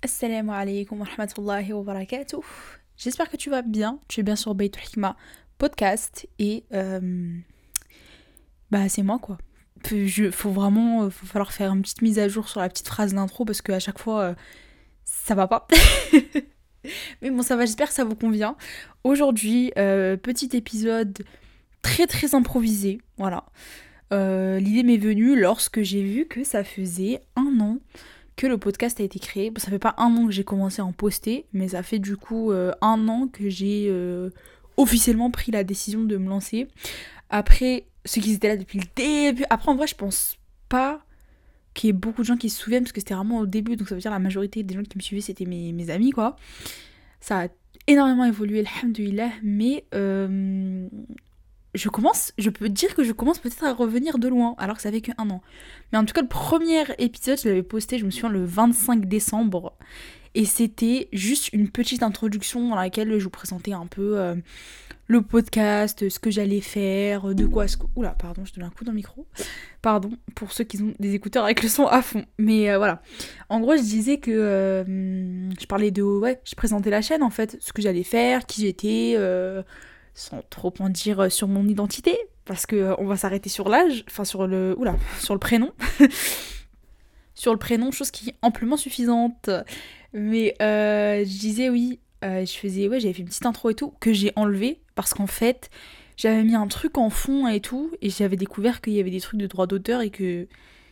Assalamu alaikum wa rahmatullahi wa barakatuh. J'espère que tu vas bien. Tu es bien sur Bayt Hikma podcast et euh, bah c'est moi quoi. Je, faut vraiment, euh, falloir faire une petite mise à jour sur la petite phrase d'intro parce qu'à chaque fois euh, ça va pas. Mais bon ça va, j'espère que ça vous convient. Aujourd'hui, petit épisode très très improvisé, voilà. L'idée m'est venue lorsque j'ai vu que ça faisait un an que le podcast a été créé. Ça fait pas un an que j'ai commencé à en poster, mais ça fait du coup euh, un an que j'ai euh, officiellement pris la décision de me lancer. Après, ceux qui étaient là depuis le début. Après, en vrai, je pense pas qu'il y ait beaucoup de gens qui se souviennent, parce que c'était vraiment au début, donc ça veut dire la majorité des gens qui me suivaient, c'était mes, mes amis, quoi. Ça a énormément évolué, alhamdoulilah, mais euh, je commence, je peux dire que je commence peut-être à revenir de loin, alors que ça fait qu'un an. Mais en tout cas, le premier épisode, je l'avais posté, je me souviens, le 25 décembre. Et c'était juste une petite introduction dans laquelle je vous présentais un peu euh, le podcast, ce que j'allais faire, de quoi... Ce... Oula, pardon, je donne un coup dans le micro. Pardon, pour ceux qui ont des écouteurs avec le son à fond. Mais euh, voilà. En gros, je disais que... Euh, je parlais de... Ouais, je présentais la chaîne, en fait, ce que j'allais faire, qui j'étais sans trop en dire euh, sur mon identité, parce que euh, on va s'arrêter sur l'âge, enfin sur le, oula, sur le prénom, sur le prénom, chose qui est amplement suffisante. Mais euh, je disais oui, je faisais, ouais, j'avais fait une petite intro et tout que j'ai enlevé parce qu'en fait j'avais mis un truc en fond et tout, et j'avais découvert qu'il y avait des trucs de droit d'auteur et que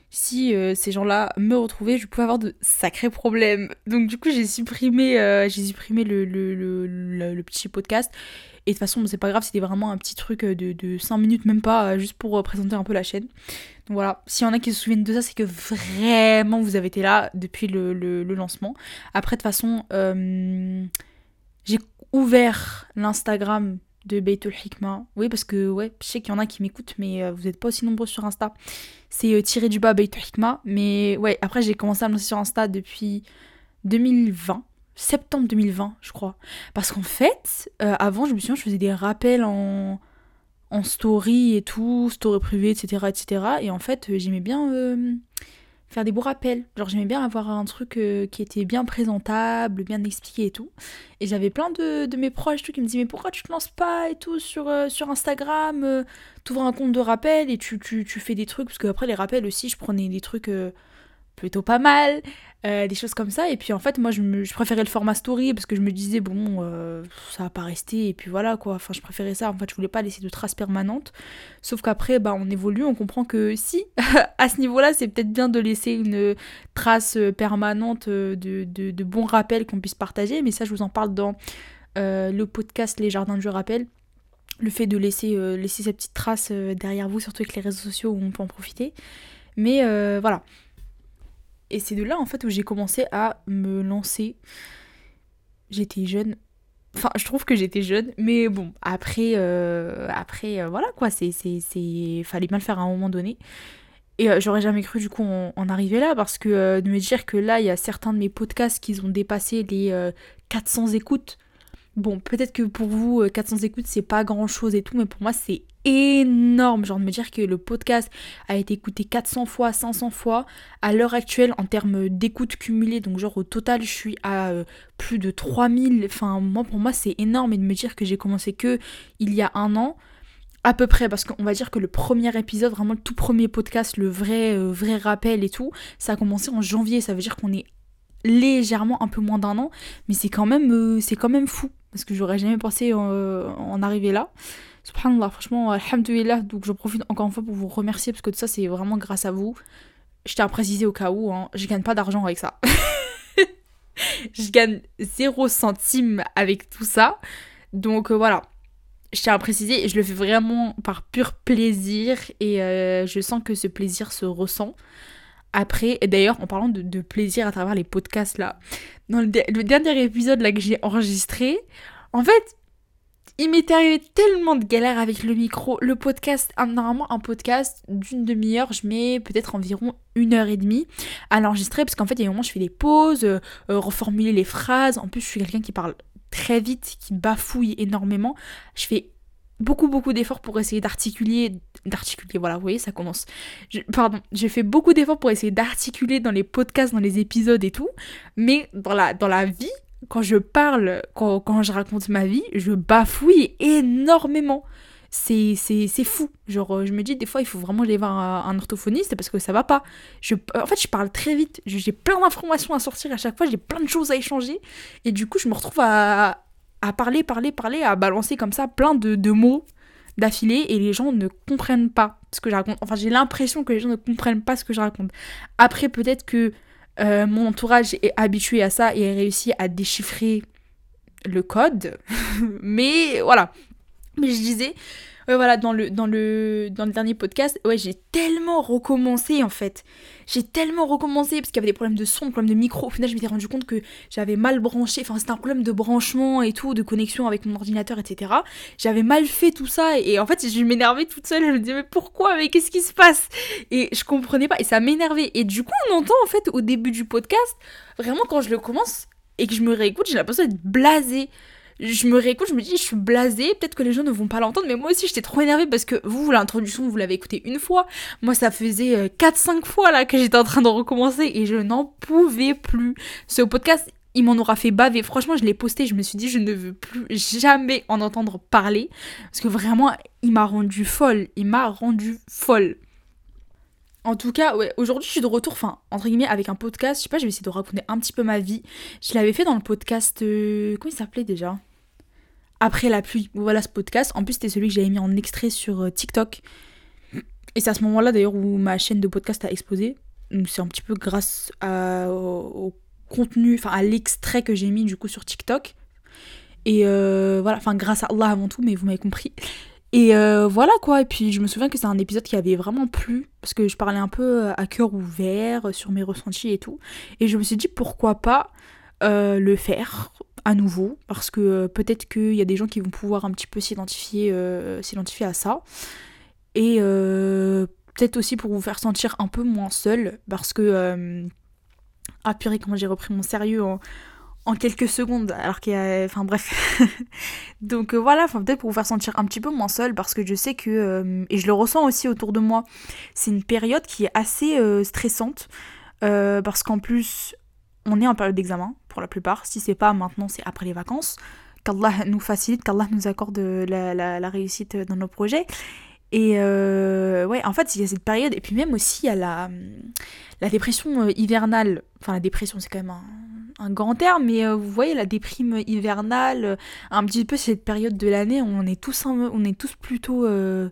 si ces gens-là me retrouvaient, je pouvais avoir de sacrés problèmes. Donc du coup, j'ai supprimé, j'ai supprimé le, le, le, petit podcast et de toute façon, c'est pas grave, c'était vraiment un petit truc euh, de, de 5 minutes, même pas, euh, juste pour euh, présenter un peu la chaîne. Donc voilà, s'il y en a qui se souviennent de ça, c'est que vraiment vous avez été là depuis le, lancement. Après, de toute façon, j'ai ouvert l'Instagram de Beitul Hikma. Oui, parce que ouais, je sais qu'il y en a qui m'écoutent, mais vous n'êtes pas aussi nombreux sur Insta. C'est tiré du bas Beitul Hikma. Mais ouais, après, j'ai commencé à me lancer sur Insta depuis 2020 septembre 2020, je crois. Parce qu'en fait, euh, avant, je me souviens, je faisais des rappels en, en story et tout, story privée, etc. etc. Et en fait, euh, j'aimais bien euh, faire des beaux rappels. Genre, j'aimais bien avoir un truc qui était bien présentable, bien expliqué et tout. Et j'avais plein de, mes proches tout, qui me disaient Mais pourquoi tu te lances pas et tout sur, sur Instagram T'ouvres un compte de rappel et tu, tu, tu, fais des trucs. Parce qu'après, les rappels aussi, je prenais des trucs plutôt pas mal, euh, des choses comme ça. Et puis en fait, moi, je, préférais le format story parce que je me disais, bon, euh, ça va pas rester, et puis voilà quoi. Enfin, je préférais ça. En fait, je voulais pas laisser de traces permanentes. Sauf qu'après, bah, on évolue, on comprend que si, à ce niveau-là, c'est peut-être bien de laisser une trace permanente de, de, de bons rappels qu'on puisse partager. Mais ça, je vous en parle dans euh, le podcast Les Jardins du Rappel le fait de laisser, laisser cette petite trace derrière vous, surtout avec les réseaux sociaux où on peut en profiter. Mais voilà, et c'est de là en fait où j'ai commencé à me lancer. J'étais jeune. Enfin, je trouve que j'étais jeune, mais bon, après, euh, après euh, voilà quoi, c'est, c'est, fallait bien le faire à un moment donné. Et euh, j'aurais jamais cru du coup en, arriver là, parce que de me dire que là, il y a certains de mes podcasts qui ont dépassé les 400 écoutes. Bon, peut-être que pour vous, 400 écoutes, c'est pas grand chose et tout, mais pour moi, c'est énorme. Genre de me dire que le podcast a été écouté 400 fois, 500 fois. À l'heure actuelle, en termes d'écoute cumulée, donc genre au total, je suis à euh, plus de 3000. Enfin, moi, pour moi, c'est énorme. Et de me dire que j'ai commencé que il y a un an, à peu près, parce qu'on va dire que le premier épisode, vraiment le tout premier podcast, le vrai, euh, vrai rappel et tout, ça a commencé en janvier. Ça veut dire qu'on est légèrement un peu moins d'un an, mais c'est quand même, euh, c'est quand même fou parce que j'aurais jamais pensé en arriver là. Subhanallah, franchement, alhamdoulilah, donc je profite encore une fois pour vous remercier parce que tout ça c'est vraiment grâce à vous. Je tiens à préciser au cas où, hein, je gagne pas d'argent avec ça. je gagne 0 centime avec tout ça. Donc euh, voilà, je tiens à préciser, je le fais vraiment par pur plaisir et euh, je sens que ce plaisir se ressent. Après, et d'ailleurs, en parlant de, plaisir à travers les podcasts là, dans le, le dernier épisode là que j'ai enregistré, en fait, il m'est arrivé tellement de galères avec le micro. Le podcast, normalement un podcast d'une demi-heure, je mets peut-être environ une heure et demie à l'enregistrer parce qu'en fait il y a un moment je fais des pauses, euh, euh, reformuler les phrases. En plus je suis quelqu'un qui parle très vite, qui bafouille énormément. Je fais beaucoup beaucoup d'efforts pour essayer d'articuler d'articuler. Voilà, vous voyez, ça commence. pardon, j'ai fait beaucoup d'efforts pour essayer d'articuler dans les podcasts, dans les épisodes et tout. Mais dans la, dans la vie, quand je parle, quand, quand je raconte ma vie, je bafouille énormément c'est fou. Genre, euh, je me dis, des fois, il faut vraiment aller voir un, orthophoniste parce que ça va pas. Je, en fait, je parle très vite. J'ai plein d'informations à sortir à chaque fois. J'ai plein de choses à échanger. Et du coup, je me retrouve à, à parler, parler, parler, à balancer comme ça plein de, de mots d'affilée et les gens ne comprennent pas ce que je raconte. Enfin, j'ai l'impression que les gens ne comprennent pas ce que je raconte. Après, peut-être que euh, mon entourage est habitué à ça et a réussi à déchiffrer le code. Mais voilà, mais je disais, voilà, dans le, dans, le, dans le dernier podcast, ouais, j'ai tellement recommencé en fait. J'ai tellement recommencé parce qu'il y avait des problèmes de son, des problèmes de micro. Au final, je m'étais rendu compte que j'avais mal branché. Enfin, c'était un problème de branchement et tout, de connexion avec mon ordinateur, etc. J'avais mal fait tout ça et en fait, je m'énervais toute seule. Je me disais, mais pourquoi? Mais qu'est-ce qui se passe? Et je comprenais pas et ça m'énervait. Et du coup, on entend en fait au début du podcast, vraiment quand je le commence et que je me réécoute, j'ai l'impression d'être blasée je me réécoute, je me dis, je suis blasée, peut-être que les gens ne vont pas l'entendre, mais moi aussi j'étais trop énervée parce que vous, l'introduction, vous l'avez écouté une fois. Moi, ça faisait 4-5 euh, fois là que j'étais en train de recommencer et je n'en pouvais plus. Ce podcast, il m'en aura fait baver. Franchement, je l'ai posté, je me suis dit, je ne veux plus jamais en entendre parler parce que vraiment, il m'a rendu folle. Il m'a rendu folle. En tout cas, ouais, aujourd'hui je suis de retour, enfin, entre guillemets, avec un podcast. Je sais pas, je vais essayer de raconter un petit peu ma vie. Je l'avais fait dans le podcast. Euh, comment il s'appelait déjà? Après la pluie. Voilà ce podcast. En plus, c'était celui que j'avais mis en extrait sur euh, TikTok. Et c'est à ce moment-là d'ailleurs où ma chaîne de podcast a explosé. C'est un petit peu grâce au, contenu, enfin à l'extrait que j'ai mis du coup sur TikTok. Et euh, voilà, enfin grâce à Allah avant tout, mais vous m'avez compris. Et euh, voilà quoi, et puis je me souviens que c'est un épisode qui avait vraiment plu, parce que je parlais un peu à cœur ouvert sur mes ressentis et tout. Et je me suis dit pourquoi pas le faire à nouveau, parce que peut-être qu'il y a des gens qui vont pouvoir un petit peu s'identifier s'identifier à ça. Et peut-être aussi pour vous faire sentir un peu moins seul, parce que... ah purée, comment j'ai repris mon sérieux en en quelques secondes, alors qu'il y a... Enfin bref. Donc euh, voilà, enfin, peut-être pour vous faire sentir un petit peu moins seul, parce que je sais que, euh, et je le ressens aussi autour de moi, c'est une période qui est assez euh, stressante, parce qu'en plus, on est en période d'examen, pour la plupart, si c'est pas maintenant, c'est après les vacances, qu'Allah nous facilite, qu'Allah nous accorde la, réussite dans nos projets. Et ouais, en fait, il y a cette période, et puis même aussi, il y a la, dépression hivernale, enfin la dépression, c'est quand même un grand terme, mais euh, vous voyez la déprime hivernale, euh, un petit peu cette période de l'année, on est tous on est tous plutôt euh,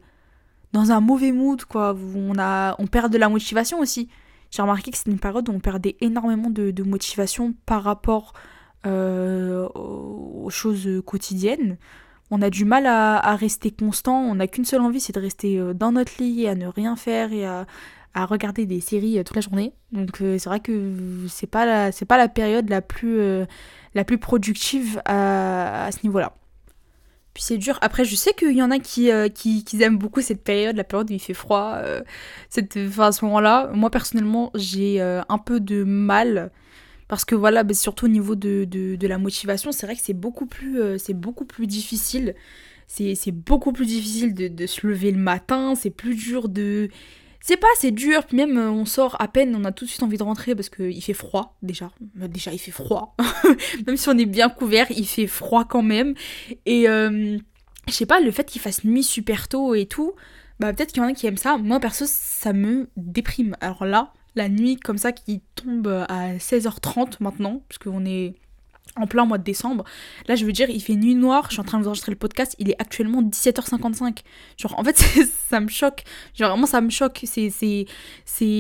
dans un mauvais mood quoi. On a on perd de la motivation aussi. J'ai remarqué que c'est une période où on perdait énormément de, motivation par rapport aux choses quotidiennes. On a du mal à, rester constant, on n'a qu'une seule envie, c'est de rester dans notre lit, à ne rien faire et à, regarder des séries euh, toute la journée. Donc euh, c'est vrai que c'est pas pas la période la plus euh, la plus productive à, ce niveau-là. Puis c'est dur. Après, je sais qu'il y en a qui, qui, aiment beaucoup cette période, la période où il fait froid, cette, enfin, à ce moment-là. Moi, personnellement, j'ai un peu de mal. Parce que voilà, bah, surtout au niveau de, de, la motivation, c'est vrai que c'est beaucoup, plus, beaucoup plus difficile. C'est beaucoup plus difficile de se lever le matin, c'est plus dur de c'est pas, c'est dur, puis même euh, on sort à peine, on a tout de suite envie de rentrer parce qu'il fait froid déjà. Bah, déjà il fait froid. même si on est bien couvert, il fait froid quand même. Et euh, je sais pas, le fait qu'il fasse nuit super tôt et tout, bah peut-être qu'il y en a qui aiment ça. Moi perso, ça me déprime. Alors là, la nuit comme ça qui tombe à 16h30 maintenant, parce qu'on est en plein mois de décembre. Là, je veux dire, il fait nuit noire, je suis en train de vous enregistrer le podcast, il est actuellement 17h55. Genre, en fait, ça me choque. Genre, vraiment, ça me choque. C'est. c'est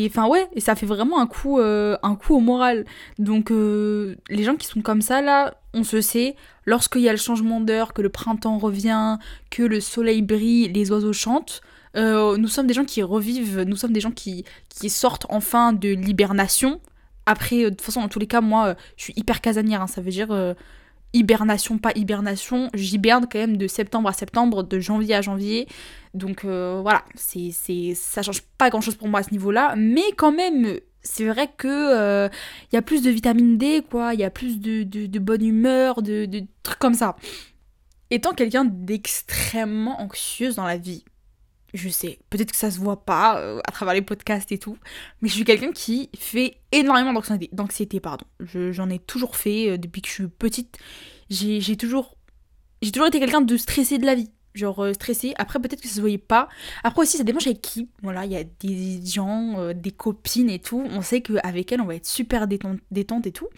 Enfin, ouais, et ça fait vraiment un coup, euh, un coup au moral. Donc, euh, les gens qui sont comme ça, là, on se sait, lorsqu'il y a le changement d'heure, que le printemps revient, que le soleil brille, les oiseaux chantent. Euh, nous sommes des gens qui revivent, nous sommes des gens qui, qui sortent enfin de l'hibernation, après, euh, de toute façon, dans tous les cas, moi, euh, je suis hyper casanière. Hein. ça veut dire euh, hibernation, pas hibernation. J'hiberne quand même de septembre à septembre, de janvier à janvier. Donc voilà, c'est, c'est, ça change pas grand chose pour moi à ce niveau-là. Mais quand même, c'est vrai que il y a plus de vitamine D, quoi. Il y a plus de, de, bonne humeur, de, de trucs comme ça. Étant quelqu'un d'extrêmement anxieuse dans la vie, je sais, peut-être que ça se voit pas euh, à travers les podcasts et tout, mais je suis quelqu'un qui fait énormément d'anxiété, pardon. J'en ai toujours fait euh, depuis que je suis petite. J'ai toujours, j'ai toujours été quelqu'un de stressé de la vie genre euh, stressée. Après, peut-être que ça se voyait pas. Après aussi, ça dépend avec qui. Voilà, il y a des gens, euh, des copines et tout. On sait qu'avec elles, on va être super détente, détente et tout.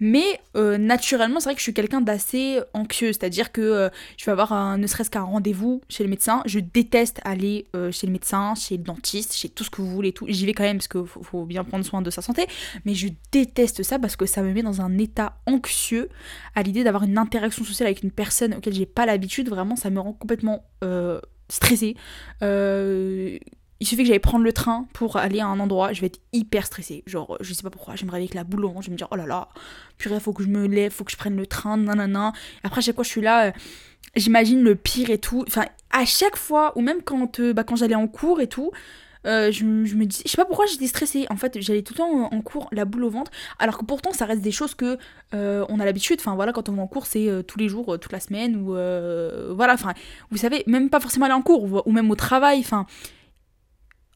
Mais euh, naturellement, c'est vrai que je suis quelqu'un d'assez anxieux. C'est-à-dire que je vais avoir ne serait-ce qu'un rendez-vous chez le médecin. Je déteste aller chez le médecin, chez le dentiste, chez tout ce que vous voulez et tout. J'y vais quand même parce qu'il faut, faut bien prendre soin de sa santé. Mais je déteste ça parce que ça me met dans un état anxieux à l'idée d'avoir une interaction sociale avec une personne auquel j'ai pas l'habitude. Vraiment, ça me rend complètement euh, stressée. Euh, il suffit que j'aille prendre le train pour aller à un endroit, je vais être hyper stressée. Genre, je sais pas pourquoi, je me réveille avec la boule au je vais me dire, oh là là, purée, faut que je me lève, faut que je prenne le train, nanana. Après, à chaque fois, je suis là, euh, j'imagine le pire et tout. Enfin, à chaque fois, ou même quand, bah, quand j'allais en cours et tout, euh, je, me dis, je sais pas pourquoi j'étais stressée. En fait, j'allais tout le temps en cours la boule au ventre, alors que pourtant ça reste des choses que euh, on a l'habitude. Enfin voilà, quand on va en cours, c'est euh, tous les jours, toute la semaine, ou voilà. Enfin, vous savez, même pas forcément aller en cours, ou, même au travail. Enfin,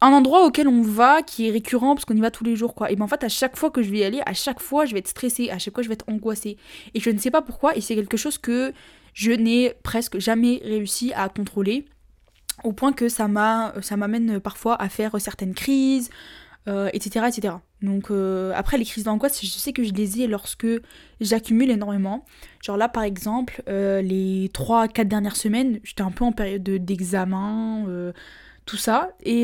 un endroit auquel on va qui est récurrent parce qu'on y va tous les jours, quoi. Et ben en fait, à chaque fois que je vais y aller, à chaque fois, je vais être stressée, à chaque fois, je vais être angoissée. Et je ne sais pas pourquoi. Et c'est quelque chose que je n'ai presque jamais réussi à contrôler au point que ça m'a ça m'amène parfois à faire certaines crises etc euh, etc donc euh, après les crises d'angoisse je sais que je les ai lorsque j'accumule énormément. Genre là par exemple euh, les 3-4 dernières semaines j'étais un peu en période d'examen tout ça et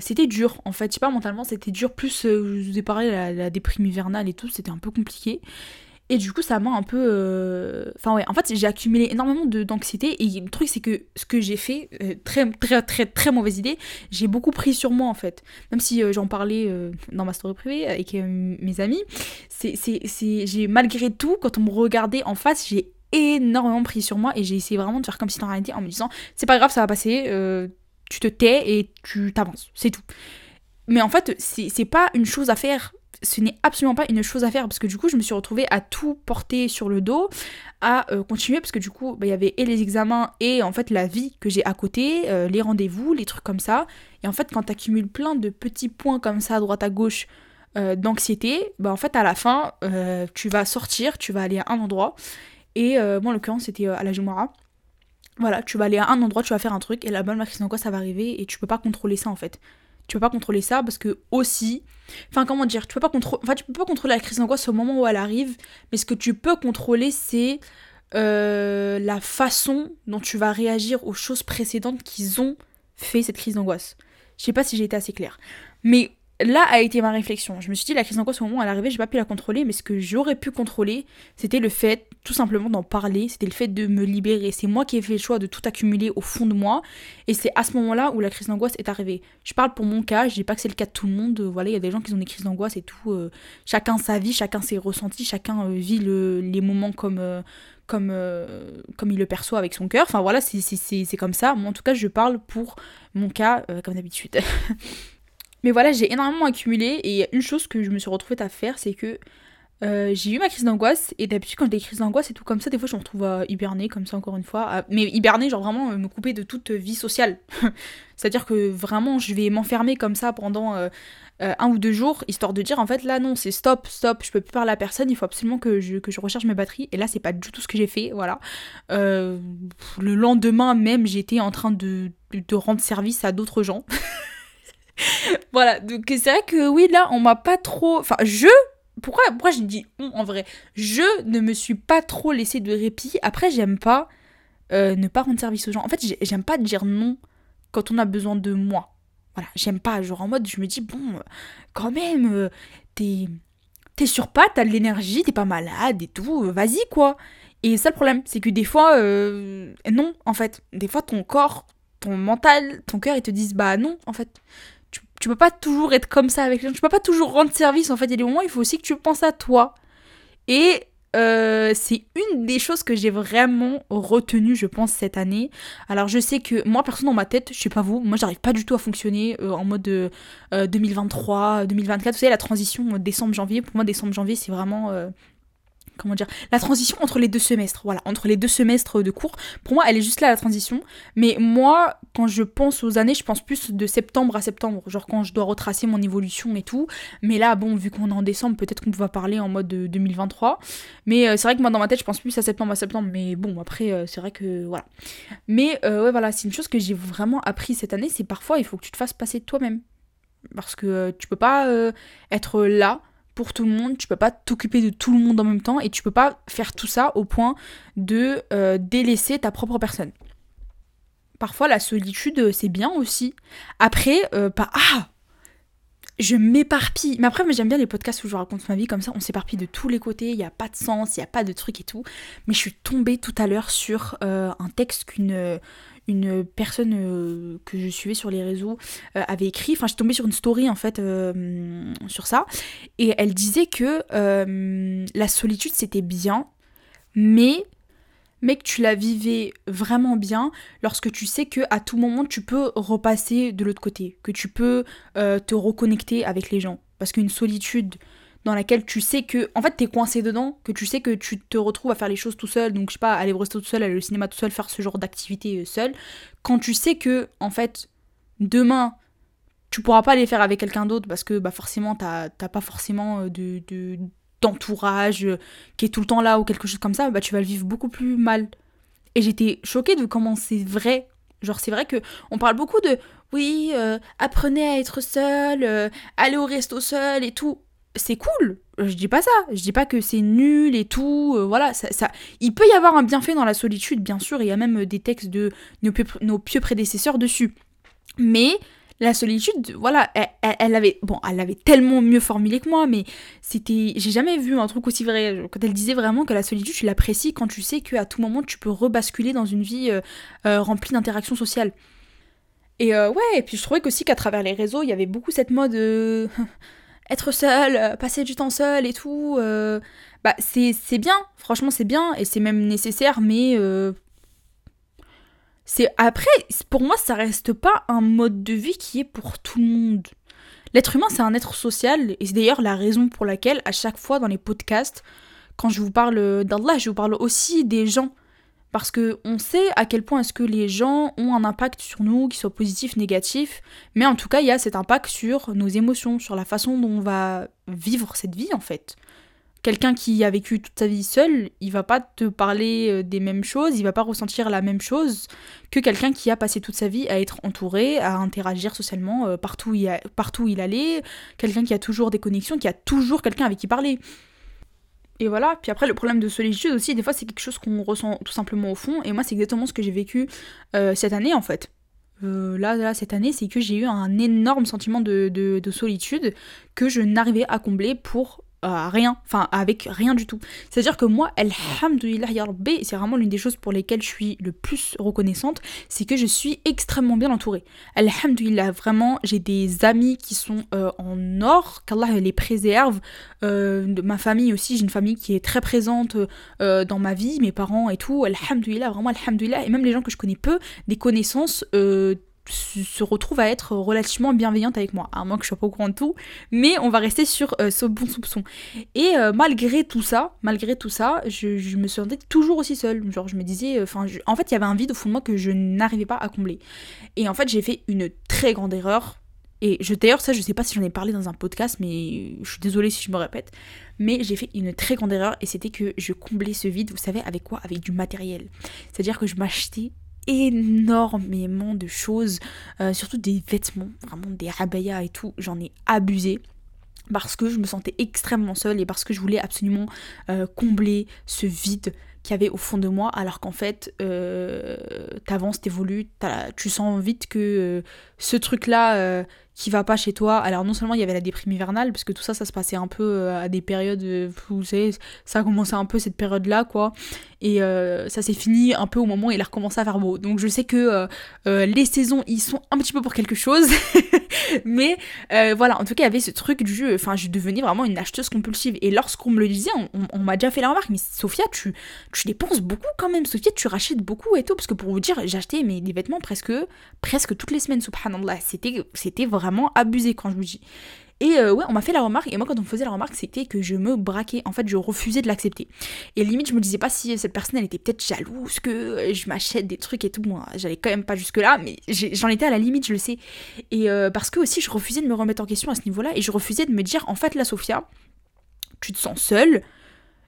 c'était dur en fait. Je sais pas mentalement c'était dur. Plus je vous ai parlé la, la déprime hivernale et tout c'était un peu compliqué et du coup, ça m'a un peu. Euh, enfin, ouais, en fait, j'ai accumulé énormément d'anxiété. Et le truc, c'est que ce que j'ai fait, euh, très, très, très, très mauvaise idée, j'ai beaucoup pris sur moi, en fait. Même si euh, j'en parlais dans ma story privée avec mes amis, c'est, j'ai malgré tout, quand on me regardait en face, j'ai énormément pris sur moi. Et j'ai essayé vraiment de faire comme si en réalité en me disant c'est pas grave, ça va passer, tu te tais et tu t'avances, c'est tout. Mais en fait, c'est pas une chose à faire ce n'est absolument pas une chose à faire parce que du coup je me suis retrouvée à tout porter sur le dos, à euh, continuer parce que du coup bah, il y avait et les examens et en fait la vie que j'ai à côté, euh, les rendez-vous, les trucs comme ça. Et en fait quand tu accumules plein de petits points comme ça à droite à gauche euh, d'anxiété, bah en fait à la fin tu vas sortir, tu vas aller à un endroit. Et moi en l'occurrence c'était à la Jumara. Voilà, tu vas aller à un endroit, tu vas faire un truc et la bonne crise quoi ça va arriver et tu peux pas contrôler ça en fait tu peux pas contrôler ça parce que aussi enfin comment dire tu peux pas contrôler enfin tu peux pas contrôler la crise d'angoisse au moment où elle arrive mais ce que tu peux contrôler c'est euh, la façon dont tu vas réagir aux choses précédentes qu'ils ont fait cette crise d'angoisse. Je sais pas si j'ai été assez claire. Mais là a été ma réflexion. Je me suis dit, la crise d'angoisse, au moment où elle arrivait, j'ai pas pu la contrôler, mais ce que j'aurais pu contrôler, c'était le fait, tout simplement, d'en parler, c'était le fait de me libérer. C'est moi qui ai fait le choix de tout accumuler au fond de moi, et c'est à ce moment-là où la crise d'angoisse est arrivée. Je parle pour mon cas, je dis pas que c'est le cas de tout le monde, voilà, il y a des gens qui ont des crises d'angoisse et tout, euh, chacun sa vie, chacun ses ressentis, chacun euh, vit les moments comme. Euh, comme, comme il le perçoit avec son cœur. Enfin voilà, c'est comme ça. Moi en tout cas, je parle pour mon cas, comme d'habitude. Mais voilà, j'ai énormément accumulé et une chose que je me suis retrouvée à faire, c'est que euh, j'ai eu ma crise d'angoisse et d'habitude quand j'ai des crises d'angoisse et tout comme ça, des fois je me retrouve à hiberner comme ça encore une fois. Mais hiberner, genre vraiment euh, me couper de toute vie sociale. C'est-à-dire que vraiment je vais m'enfermer comme ça pendant euh, un ou deux jours, histoire de dire en fait là non, c'est stop, stop, je peux plus parler à personne, il faut absolument que je, que je recherche mes batteries. Et là c'est pas du tout ce que j'ai fait, voilà. le lendemain même j'étais en train de rendre service à d'autres gens. voilà, donc c'est vrai que oui, là, on m'a pas trop. Enfin, je. Pourquoi, pourquoi je dis en vrai? Je ne me suis pas trop laissé de répit. Après, j'aime pas euh, ne pas rendre service aux gens. En fait, j'aime pas dire non quand on a besoin de moi. Voilà, j'aime pas. Genre en mode, je me dis, bon, quand même, euh, t'es. T'es sur pas, t'as de l'énergie, t'es pas malade et tout, euh, vas-y quoi. Et ça le problème, c'est que des fois, non, en fait. Des fois, ton corps, ton mental, ton cœur, ils te disent, bah non, en fait tu peux pas toujours être comme ça avec les gens, tu peux pas toujours rendre service en fait. Il y a des moments, il faut aussi que tu penses à toi. Et euh, c'est une des choses que j'ai vraiment retenu, je pense, cette année. Alors, je sais que moi, personne dans ma tête, je sais pas vous, moi, j'arrive pas du tout à fonctionner euh, en mode 2023, euh, 2024. Vous savez, la transition décembre-janvier, pour moi, décembre-janvier, c'est vraiment comment dire, la transition entre les deux semestres. Voilà, entre les deux semestres de cours. Pour moi, elle est juste là la transition. Mais moi, quand je pense aux années, je pense plus de septembre à septembre. Genre quand je dois retracer mon évolution et tout. Mais là, bon, vu qu'on est en décembre, peut-être qu'on va parler en mode 2023. Mais euh, c'est vrai que moi, dans ma tête, je pense plus à septembre à septembre. Mais bon, après, euh, c'est vrai que voilà. Mais euh, ouais, voilà, c'est une chose que j'ai vraiment appris cette année. C'est parfois, il faut que tu te fasses passer toi-même. Parce que tu peux pas être là pour tout le monde, tu peux pas t'occuper de tout le monde en même temps et tu peux pas faire tout ça au point de euh, délaisser ta propre personne. Parfois la solitude euh, c'est bien aussi. Après, euh, pas ah je m'éparpille. Mais après, j'aime bien les podcasts où je raconte ma vie comme ça, on s'éparpille de tous les côtés, il n'y a pas de sens, il n'y a pas de truc et tout. Mais je suis tombée tout à l'heure sur un texte qu'une une personne euh, que je suivais sur les réseaux euh, avait écrit, enfin je suis tombée sur une story en fait euh, sur ça, et elle disait que la solitude c'était bien, mais mais que tu la vivais vraiment bien lorsque tu sais que à tout moment tu peux repasser de l'autre côté, que tu peux te reconnecter avec les gens. Parce qu'une solitude dans laquelle tu sais que, en fait, t'es coincé dedans, que tu sais que tu te retrouves à faire les choses tout seul, donc je sais pas, aller au resto tout seul, aller au cinéma tout seul, faire ce genre d'activité euh, seul, quand tu sais que, en fait, demain, tu pourras pas les faire avec quelqu'un d'autre parce que, bah, forcément, t'as pas forcément euh, de, de d'entourage euh, qui est tout le temps là ou quelque chose comme ça, bah, tu vas le vivre beaucoup plus mal. Et j'étais choquée de comment c'est vrai. Genre, c'est vrai que on parle beaucoup de oui, apprenez à être seul, allez au resto seul et tout c'est cool. Je dis pas ça. Je dis pas que c'est nul et tout. Euh, voilà, ça, ça, il peut y avoir un bienfait dans la solitude, bien sûr. Il y a même des textes de nos pieux, prédécesseurs dessus. Mais la solitude, voilà, elle, avait, bon, elle tellement mieux formulé que moi, mais c'était, j'ai jamais vu un truc aussi vrai. Quand elle disait vraiment que la solitude, tu l'apprécies quand tu sais qu'à tout moment tu peux rebasculer dans une vie euh, euh, remplie d'interactions sociales. Et ouais, et puis je trouvais qu'aussi qu'à travers les réseaux, il y avait beaucoup cette mode être seul, euh, passer du temps seul et tout, euh, bah c'est bien, franchement c'est bien et c'est même nécessaire, mais euh, c'est après pour moi ça reste pas un mode de vie qui est pour tout le monde. L'être humain c'est un être social et c'est d'ailleurs la raison pour laquelle à chaque fois dans les podcasts, quand je vous parle d'Allah, je vous parle aussi des gens parce que on sait à quel point est-ce que les gens ont un impact sur nous, qu'il soit positif, négatif, mais en tout cas il y a cet impact sur nos émotions, sur la façon dont on va vivre cette vie en fait. Quelqu'un qui a vécu toute sa vie seul, il va pas te parler euh, des mêmes choses, il va pas ressentir la même chose que quelqu'un qui a passé toute sa vie à être entouré, à interagir socialement euh, partout, il partout où il allait, quelqu'un qui a toujours des connexions, qui a toujours quelqu'un avec qui parler. Et voilà, puis après le problème de solitude aussi, des fois c'est quelque chose qu'on ressent tout simplement au fond, et moi c'est exactement ce que j'ai vécu euh, cette année en fait. Euh, là, là, cette année, c'est que j'ai eu un énorme sentiment de, de solitude que je n'arrivais à combler pour rien, enfin avec rien du tout. C'est-à-dire que moi, Alhamdulillah Ya c'est vraiment l'une des choses pour lesquelles je suis le plus reconnaissante, c'est que je suis extrêmement bien entourée. Alhamdulillah, vraiment, j'ai des amis qui sont euh, en or, qu'Allah les préserve. Euh, de ma famille aussi, j'ai une famille qui est très présente euh, dans ma vie, mes parents et tout. Alhamdulillah, vraiment Alhamdulillah. Et même les gens que je connais peu, des connaissances se retrouve à être relativement bienveillante avec moi, à moins que je sois pas au courant de tout, mais on va rester sur euh, ce bon soupçon. Et euh, malgré tout ça, malgré tout ça, je, me sentais toujours aussi seule. Genre, je me disais, euh, enfin, en fait, il y avait un vide au fond de moi que je n'arrivais pas à combler. Et en fait, j'ai fait une très grande erreur. Et je, d'ailleurs, ça, je sais pas si j'en ai parlé dans un podcast, mais je suis désolée si je me répète. Mais j'ai fait une très grande erreur et c'était que je comblais ce vide, vous savez, avec quoi? Avec du matériel. C'est-à-dire que je m'achetais énormément de choses, euh, surtout des vêtements, vraiment des rabayas et tout, j'en ai abusé parce que je me sentais extrêmement seule et parce que je voulais absolument euh, combler ce vide qu'il y avait au fond de moi alors qu'en fait euh, t'avances, t'évolues, tu sens vite que ce truc là qui va pas chez toi. Alors non seulement il y avait la déprime hivernale, parce que tout ça, ça se passait un peu euh, à des périodes, euh, vous savez, ça a commencé un peu cette période-là, quoi. Et euh, ça s'est fini un peu au moment où il a recommencé à faire beau. Donc je sais que les saisons, ils sont un petit peu pour quelque chose. Mais voilà, en tout cas, il y avait ce truc du jeu. Enfin, je devenais vraiment une acheteuse compulsive. Et lorsqu'on me le disait, on, m'a déjà fait la remarque, mais Sophia, tu, tu dépenses beaucoup quand même. Sophia, tu rachètes beaucoup et tout. Parce que pour vous dire, j'achetais mes des vêtements presque, presque toutes les semaines, subhanallah. C'était, c'était vraiment abusé quand je vous dis. Et euh, ouais, on m'a fait la remarque, et moi quand on me faisait la remarque, c'était que je me braquais, en fait je refusais de l'accepter. Et limite, je me disais pas si cette personne elle était peut-être jalouse, que je m'achète des trucs et tout, moi j'allais quand même pas jusque là, mais j'en étais à la limite, je le sais. Et euh, parce que aussi je refusais de me remettre en question à ce niveau-là, et je refusais de me dire, en fait la Sophia, tu te sens seule,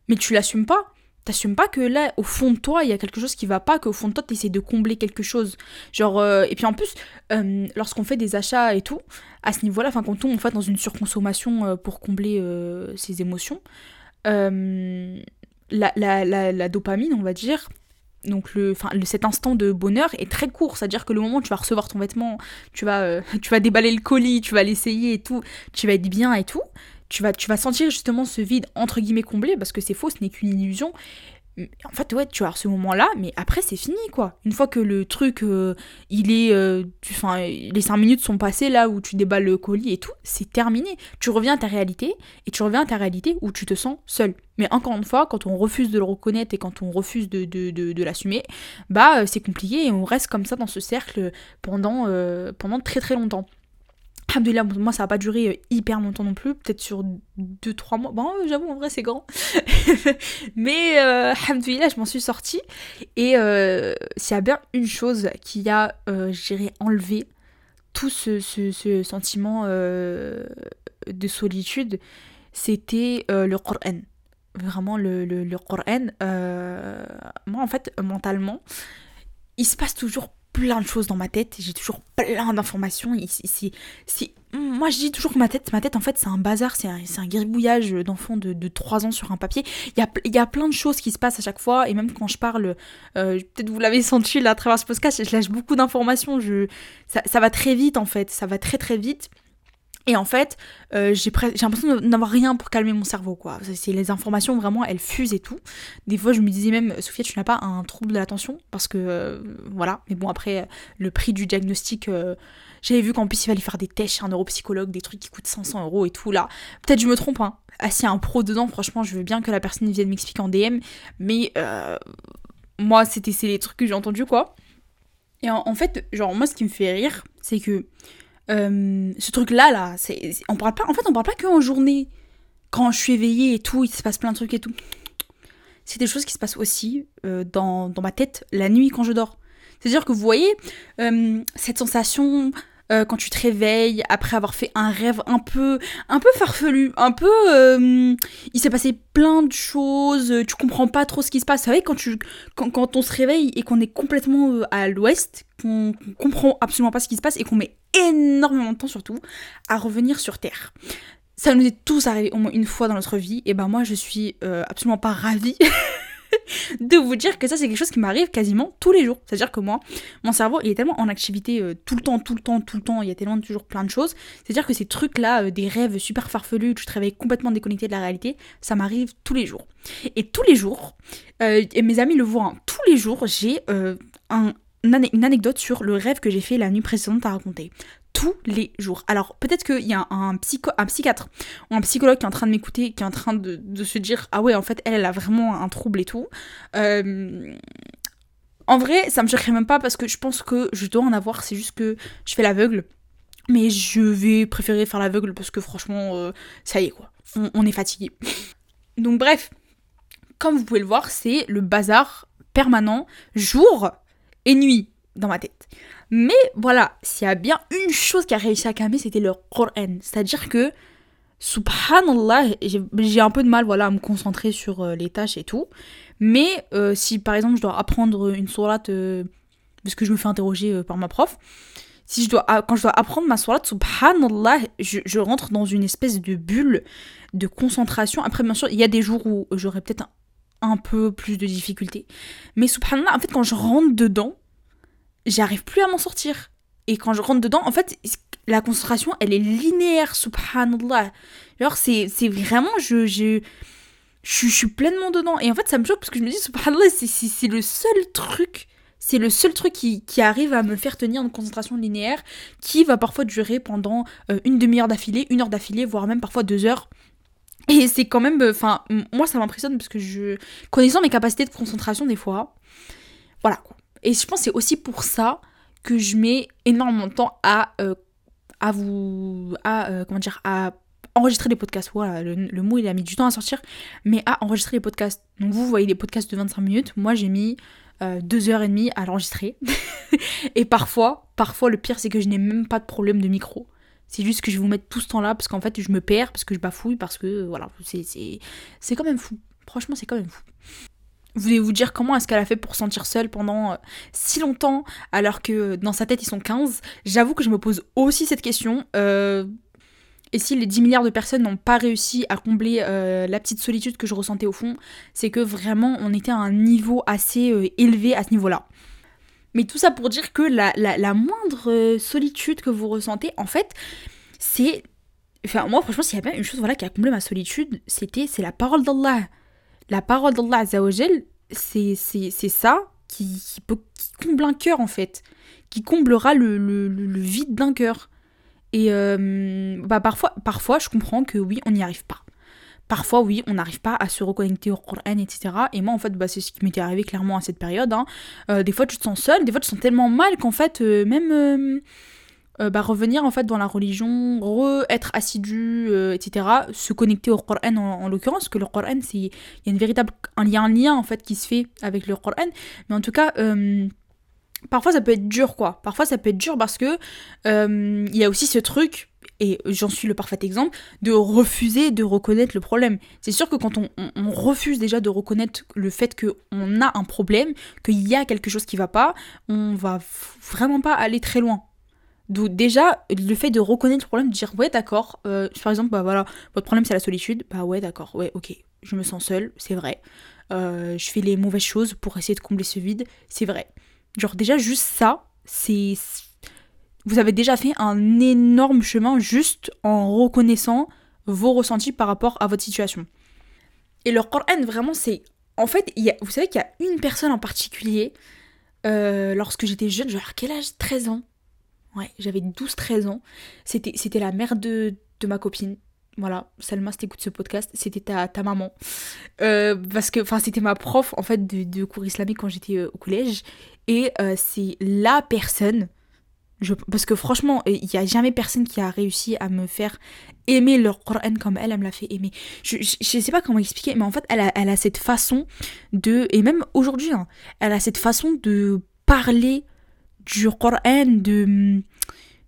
mais tu l'assumes pas t'assumes pas que là, au fond de toi, il y a quelque chose qui va pas, qu'au fond de toi, t'essaies de combler quelque chose. Genre, euh, et puis en plus, euh, lorsqu'on fait des achats et tout, à ce niveau-là, enfin, quand on tombe fait dans une surconsommation euh, pour combler ses émotions, la, la, la, dopamine, on va dire, donc le, cet instant de bonheur est très court, c'est-à-dire que le moment où tu vas recevoir ton vêtement, tu vas, tu vas déballer le colis, tu vas l'essayer et tout, tu vas être bien et tout, tu vas, tu vas sentir justement ce vide entre guillemets comblé, parce que c'est faux, ce n'est qu'une illusion. En fait, ouais, tu as ce moment-là, mais après, c'est fini, quoi. Une fois que le truc, euh, il est. Euh, les 5 minutes sont passées là où tu déballes le colis et tout, c'est terminé. Tu reviens à ta réalité, et tu reviens à ta réalité où tu te sens seul. Mais encore une fois, quand on refuse de le reconnaître et quand on refuse de, de, de, l'assumer, bah, euh, c'est compliqué et on reste comme ça dans ce cercle pendant, pendant très très longtemps. Alhamdoulilah, moi ça va pas duré euh, hyper longtemps non plus, peut-être sur 2-3 mois. Bon, j'avoue, en vrai, c'est grand. Mais euh, je m'en suis sortie. Et euh, s'il y a bien une chose qui a, euh, je dirais, enlevé tout ce, ce, sentiment euh, de solitude, c'était le Coran. Vraiment, le, le, le Coran. moi, en fait, mentalement, il se passe toujours plein de choses dans ma tête, j'ai toujours plein d'informations. Moi je dis toujours que ma tête, ma tête en fait c'est un bazar, c'est un, un gribouillage d'enfants de, de 3 ans sur un papier. Il y a, y a plein de choses qui se passent à chaque fois, et même quand je parle, euh, peut-être vous l'avez senti là à travers ce podcast, je lâche beaucoup d'informations, je, ça va très vite en fait, ça va très très vite. Et en fait, euh, j'ai l'impression d'avoir rien pour calmer mon cerveau, quoi. C'est les informations vraiment, elles fusent et tout. Des fois, je me disais même, Sophia, tu n'as pas un trouble de l'attention? Parce que euh, voilà. Mais bon, après, le prix du diagnostic, euh, j'avais vu qu'en plus il fallait faire des tests chez un neuropsychologue, des trucs qui coûtent 500 euros et tout là. Peut-être je me trompe, hein. Ah, y a un pro dedans, franchement, je veux bien que la personne vienne m'expliquer en DM, mais moi, c'était c'est les trucs que j'ai entendus, quoi. Et en fait, genre moi, ce qui me fait rire, c'est que euh, ce truc-là, là, c'est, on parle pas, en fait, on parle pas que en journée. Quand je suis éveillée et tout, il se passe plein de trucs et tout. C'est des choses qui se passent aussi euh, dans, dans, ma tête la nuit quand je dors. C'est-à-dire que vous voyez euh, cette sensation euh, quand tu te réveilles après avoir fait un rêve un peu un peu farfelu, un peu euh, il s'est passé plein de choses, tu comprends pas trop ce qui se passe. Vous savez quand tu quand, quand on se réveille et qu'on est complètement euh, à l'ouest, qu'on comprend absolument pas ce qui se passe et qu'on met énormément de temps surtout à revenir sur terre. Ça nous est tous arrivé au moins une fois dans notre vie et ben moi je suis absolument pas ravie de vous dire que ça c'est quelque chose qui m'arrive quasiment tous les jours. C'est-à-dire que moi, mon cerveau il est tellement en activité euh, tout le temps, tout le temps, tout le temps, il y a tellement toujours plein de choses. C'est-à-dire que ces trucs-là, euh, des rêves super farfelus, tu te réveilles complètement déconnecté de la réalité, ça m'arrive tous les jours. Et tous les jours, euh, et mes amis le voient, hein, tous les jours j'ai un, une anecdote sur le rêve que j'ai fait la nuit précédente à raconter tous les jours. Alors peut-être qu'il y a un, psycho, un psychiatre ou un psychologue qui est en train de m'écouter, qui est en train de, se dire ah ouais en fait elle elle a vraiment un trouble et tout. Euh, en vrai ça me choquerait même pas parce que je pense que je dois en avoir, c'est juste que je fais l'aveugle. Mais je vais préférer faire l'aveugle parce que franchement euh, ça y est quoi, on est fatigué. Donc bref, comme vous pouvez le voir c'est le bazar permanent jour et nuit dans ma tête. Mais voilà, s'il y a bien une chose qui a réussi à calmer, c'était le Coran. C'est-à-dire que, subhanallah, j'ai un peu de mal voilà, à me concentrer sur euh, les tâches et tout. Mais euh, si par exemple je dois apprendre une sourate, euh, parce que je me fais interroger par ma prof, si je dois, quand je dois apprendre ma sourate, subhanallah, je, je, rentre dans une espèce de bulle de concentration. Après, bien sûr, il y a des jours où j'aurai peut-être un, un, peu plus de difficultés. Mais subhanallah, en fait, quand je rentre dedans, j'arrive plus à m'en sortir. Et quand je rentre dedans, en fait, la concentration, elle est linéaire, subhanallah. Genre, c'est, c'est vraiment, je, je, je, suis pleinement dedans. Et en fait, ça me choque parce que je me dis, subhanallah, c'est, c'est, le seul truc, c'est le seul truc qui, qui, arrive à me faire tenir une concentration linéaire qui va parfois durer pendant euh, une demi-heure d'affilée, une heure d'affilée, voire même parfois deux heures. Et c'est quand même, enfin, moi ça m'impressionne parce que je, connaissant mes capacités de concentration des fois, voilà. Et je pense que c'est aussi pour ça que je mets énormément de temps à, euh, à vous, à comment dire, à enregistrer des podcasts. Voilà, le, mot il a mis du temps à sortir, mais à enregistrer les podcasts. Donc vous voyez des podcasts de 25 minutes, moi j'ai mis euh, deux heures et demie à l'enregistrer. et parfois, parfois le pire c'est que je n'ai même pas de problème de micro. C'est juste que je vais vous mettre tout ce temps-là parce qu'en fait je me perds, parce que je bafouille, parce que voilà, c'est quand même fou. Franchement, c'est quand même fou. Voulez-vous dire comment est-ce qu'elle a fait pour sentir seule pendant euh, si longtemps alors que dans sa tête ils sont 15 J'avoue que je me pose aussi cette question. Euh, et si les 10 milliards de personnes n'ont pas réussi à combler euh, la petite solitude que je ressentais au fond, c'est que vraiment on était à un niveau assez élevé à ce niveau-là. Mais tout ça pour dire que la, moindre euh, solitude que vous ressentez, en fait, c'est... Enfin, moi, franchement, s'il y a bien une chose voilà, qui a comblé ma solitude, c'était c'est la parole d'Allah. La parole d'Allah Azzawajal, c'est ça qui, peut, qui comble un cœur, en fait. Qui comblera le, le vide d'un cœur. Et euh, bah parfois, parfois, je comprends que oui, on n'y arrive pas. Parfois, oui, on n'arrive pas à se reconnecter au Coran, etc. Et moi, en fait, bah, c'est ce qui m'était arrivé clairement à cette période. Hein. Euh, des fois, tu te sens seul, des fois, tu te sens tellement mal qu'en fait, euh, même bah, revenir en fait dans la religion, re être assidu, etc. Se connecter au Coran en, l'occurrence, parce que le Coran, il y a une véritable, y a un lien en fait qui se fait avec le Coran. Mais en tout cas parfois ça peut être dur quoi. Parfois ça peut être dur parce que euh, il y a aussi ce truc et j'en suis le parfait exemple, de refuser de reconnaître le problème. C'est sûr que quand on, refuse déjà de reconnaître le fait qu'on a un problème, qu'il y a quelque chose qui va pas, on va vraiment pas aller très loin. Donc déjà, le fait de reconnaître le problème, de dire ouais d'accord, euh, par exemple, bah voilà, votre problème c'est la solitude, bah ouais d'accord, ouais ok, je me sens seule, c'est vrai. Euh, je fais les mauvaises choses pour essayer de combler ce vide, c'est vrai. Genre déjà juste ça, c'est vous avez déjà fait un énorme chemin juste en reconnaissant vos ressentis par rapport à votre situation. Et le Coran, vraiment, c'est... En fait, y a... vous savez qu'il y a une personne en particulier, euh, lorsque j'étais jeune, genre quel âge? 13 ans. Ouais, j'avais 12-13 ans. C'était, la mère de, ma copine. Voilà, Salma, si t'écoutes ce podcast, c'était ta, ta maman. Euh, parce que, enfin, c'était ma prof, en fait, de, cours islamique quand j'étais euh, au collège. Et euh, c'est la personne, je, parce que franchement, il n'y a jamais personne qui a réussi à me faire aimer le Coran comme elle, elle me l'a fait aimer. Je, je, sais pas comment expliquer, mais en fait, elle a, elle a cette façon de, et même aujourd'hui, hein, elle a cette façon de parler du Coran, de,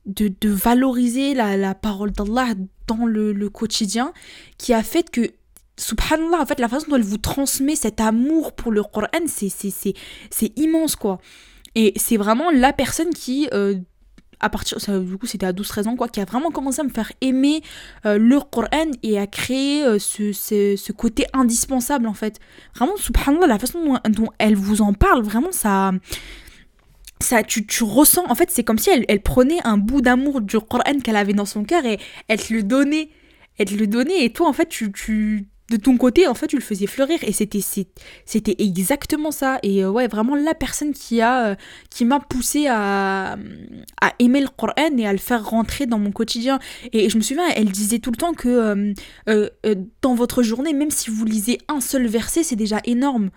de, de valoriser la, la parole d'Allah dans le, le, quotidien, qui a fait que subhanallah, en fait, la façon dont elle vous transmet cet amour pour le Coran, c'est immense, quoi. Et c'est vraiment la personne qui, euh, à partir, du coup, c'était à 12-13 ans, quoi, qui a vraiment commencé à me faire aimer euh, le Coran et à créer euh, ce, ce, ce, côté indispensable, en fait. Vraiment, subhanallah, la façon dont, elle vous en parle, vraiment, ça. Ça, tu, tu ressens, en fait, c'est comme si elle, elle prenait un bout d'amour du Coran qu'elle avait dans son cœur et elle te le donnait. Elle te le donnait et toi, en fait, tu, tu de ton côté, en fait, tu le faisais fleurir et c'était c'était exactement ça. Et euh, ouais, vraiment la personne qui a euh, qui m'a poussé à, à aimer le Coran et à le faire rentrer dans mon quotidien. Et je me souviens, elle disait tout le temps que euh, dans votre journée, même si vous lisez un seul verset, c'est déjà énorme.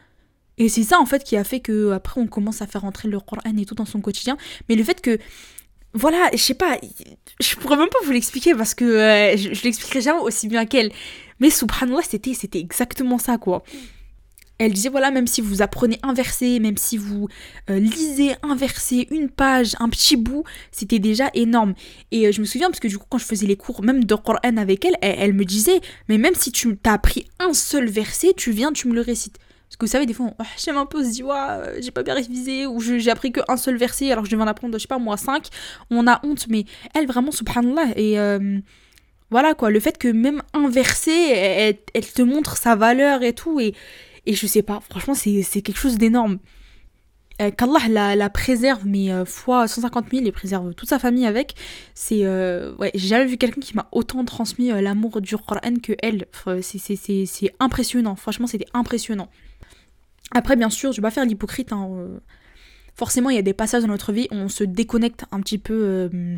Et c'est ça en fait qui a fait que après on commence à faire rentrer le Coran et tout dans son quotidien. Mais le fait que voilà, je sais pas, je pourrais même pas vous l'expliquer parce que je, je l'expliquerai jamais aussi bien qu'elle. Mais subhanallah, c'était, c'était exactement ça, quoi. Elle disait, voilà, même si vous apprenez un verset, même si vous euh, lisez un verset, une page, un petit bout, c'était déjà énorme. Et euh, je me souviens, parce que du coup, quand je faisais les cours, même de Coran avec elle, elle, me disait, mais même si tu t'as appris un seul verset, tu viens, tu me le récites. Parce que vous savez, des fois, oh, j'aime un peu, on se dit, euh, j'ai pas bien révisé, ou j'ai appris qu'un seul verset, alors je devais en apprendre, je sais pas, moi, cinq. On a honte, mais elle, vraiment, subhanallah, et voilà quoi, le fait que même inversé, elle, elle, te montre sa valeur et tout, et, et je sais pas, franchement, c'est quelque chose d'énorme. Euh, Qu'Allah la, la, préserve, mais euh, fois 150 000 et préserve toute sa famille avec, c'est. Euh, ouais, j'ai jamais vu quelqu'un qui m'a autant transmis euh, l'amour du Coran que elle. C'est impressionnant, franchement, c'était impressionnant. Après, bien sûr, je vais pas faire l'hypocrite, hein, forcément il y a des passages dans notre vie où on se déconnecte un petit peu, euh,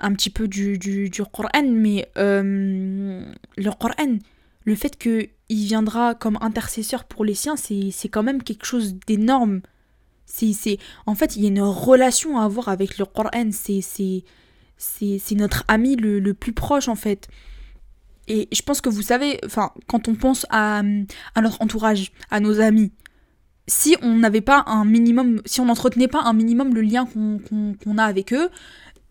un petit peu du, du, du Coran, mais euh, le Coran, le fait qu'il viendra comme intercesseur pour les siens, c'est quand même quelque chose d'énorme. C'est, en fait, il y a une relation à avoir avec le Coran. C'est, C'est notre ami le, plus proche en fait. Et je pense que vous savez, quand on pense à, à notre entourage, à nos amis, si on n'avait pas un minimum, si on n'entretenait pas un minimum le lien qu'on a avec eux,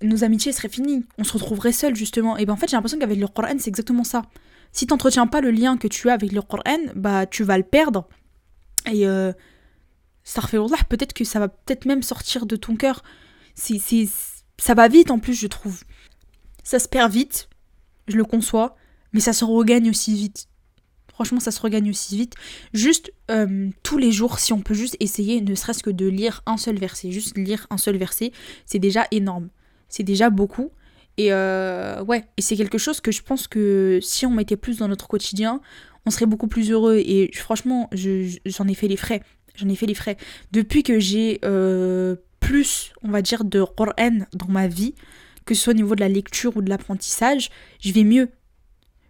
nos amitiés seraient finies. On se retrouverait seul justement. Et ben en fait, j'ai l'impression qu'avec le Coran, c'est exactement ça. Si tu n'entretiens pas le lien que tu as avec le Coran, bah tu vas le perdre. Et euh, peut-être que ça va peut-être même sortir de ton cœur. C'est, ça va vite en plus, je trouve. Ça se perd vite, je le conçois, mais ça se regagne aussi vite. Franchement, ça se regagne aussi vite. Juste euh, tous les jours, si on peut juste essayer, ne serait-ce que de lire un seul verset, juste lire un seul verset, c'est déjà énorme. C'est déjà beaucoup. Et euh, ouais, et c'est quelque chose que je pense que si on mettait plus dans notre quotidien, on serait beaucoup plus heureux. Et franchement, j'en ai fait les frais. J'en ai fait les frais. Depuis que j'ai euh, plus, on va dire, de Qur'an dans ma vie, que ce soit au niveau de la lecture ou de l'apprentissage, je vais mieux.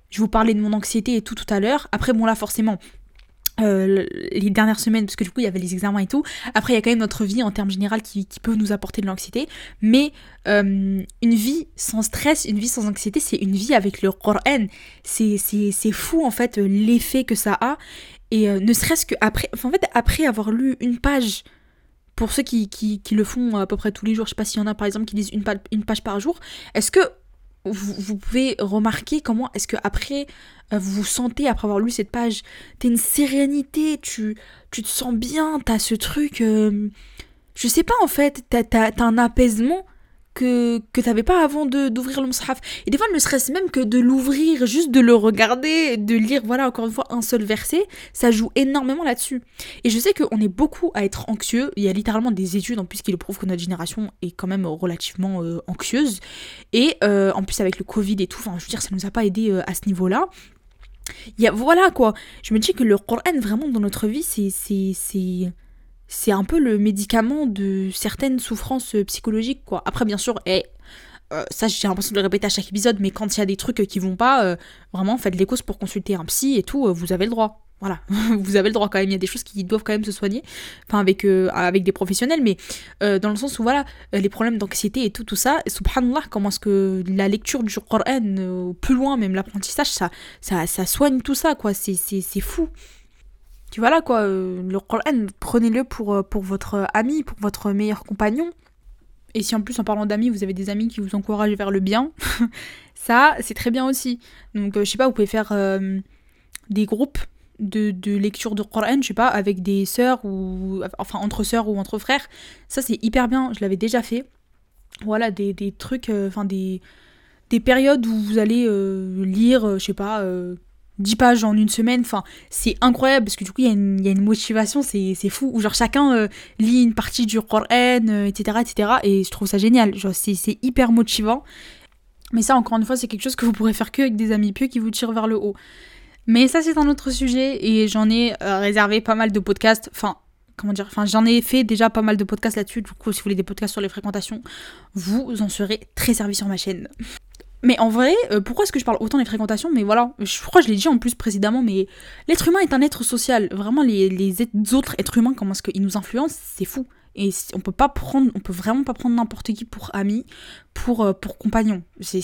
Je vous parlais de mon anxiété et tout tout à l'heure. Après, bon là, forcément, euh, les dernières semaines, parce que du coup il y avait les examens et tout. Après, il y a quand même notre vie en termes général qui, peut nous apporter de l'anxiété. Mais euh, une vie sans stress, une vie sans anxiété, c'est une vie avec le Coran. C'est fou en fait l'effet que ça a. Et euh, ne serait-ce que après, en fait, après avoir lu une page, pour ceux qui, qui, qui, le font à peu près tous les jours, je sais pas s'il y en a par exemple qui lisent une page par jour, est-ce que vous, pouvez remarquer comment est-ce que après euh, vous vous sentez après avoir lu cette page t'as une sérénité tu tu te sens bien t'as ce truc euh, je sais pas en fait t'as as, un apaisement que, que t'avais pas avant d'ouvrir le mushaf. Et des fois, ne serait-ce même que de l'ouvrir, juste de le regarder, de lire, voilà, encore une fois, un seul verset, ça joue énormément là-dessus. Et je sais qu'on est beaucoup à être anxieux. Il y a littéralement des études en plus qui le prouvent que notre génération est quand même relativement euh, anxieuse. Et euh, en plus, avec le Covid et tout, enfin, je veux dire, ça nous a pas aidé euh, à ce niveau-là. Voilà quoi. Je me dis que le Coran, vraiment, dans notre vie, c'est c'est un peu le médicament de certaines souffrances euh, psychologiques, quoi. Après, bien sûr, et, euh, ça j'ai l'impression de le répéter à chaque épisode, mais quand il y a des trucs qui vont pas, euh, vraiment, faites les causes pour consulter un psy et tout, vous avez le droit. Voilà, vous avez le droit quand même, il y a des choses qui doivent quand même se soigner, enfin avec, avec des professionnels, mais dans le sens où voilà, les problèmes d'anxiété et tout, tout ça, subhanallah, comment est-ce que la lecture du Coran, plus loin, même l'apprentissage, ça, ça, ça soigne tout ça, quoi, c'est fou. Tu vois là quoi, euh, le Coran, prenez-le pour, euh, pour votre ami, pour votre meilleur compagnon. Et si en plus en parlant d'amis, vous avez des amis qui vous encouragent vers le bien, ça c'est très bien aussi. Donc euh, je sais pas, vous pouvez faire des groupes de, lecture de Coran, je sais pas, avec des sœurs ou enfin entre sœurs ou entre frères. Ça c'est hyper bien, je l'avais déjà fait. Voilà, des, des trucs, enfin des, des périodes où vous allez lire, je sais pas, 10 pages en une semaine, enfin, c'est incroyable parce que du coup, il y, a une motivation, c'est fou. Où genre chacun euh, lit une partie du Coran, etc., etc. Et je trouve ça génial. Genre, c'est hyper motivant. Mais ça, encore une fois, c'est quelque chose que vous pourrez faire que avec des amis pieux qui vous tirent vers le haut. Mais ça, c'est un autre sujet et j'en ai euh, réservé pas mal de podcasts. Enfin, comment dire Enfin, j'en ai fait déjà pas mal de podcasts là-dessus. Du coup, si vous voulez des podcasts sur les fréquentations, vous en serez très servi sur ma chaîne. Mais en vrai, euh, pourquoi est-ce que je parle autant des fréquentations Mais voilà, je crois que je l'ai dit en plus précédemment, mais l'être humain est un être social. Vraiment, les, autres êtres humains, comment est-ce qu'ils nous influencent, c'est fou. Et on peut pas prendre, on peut vraiment pas prendre n'importe qui pour ami, pour, euh, pour compagnon. C'est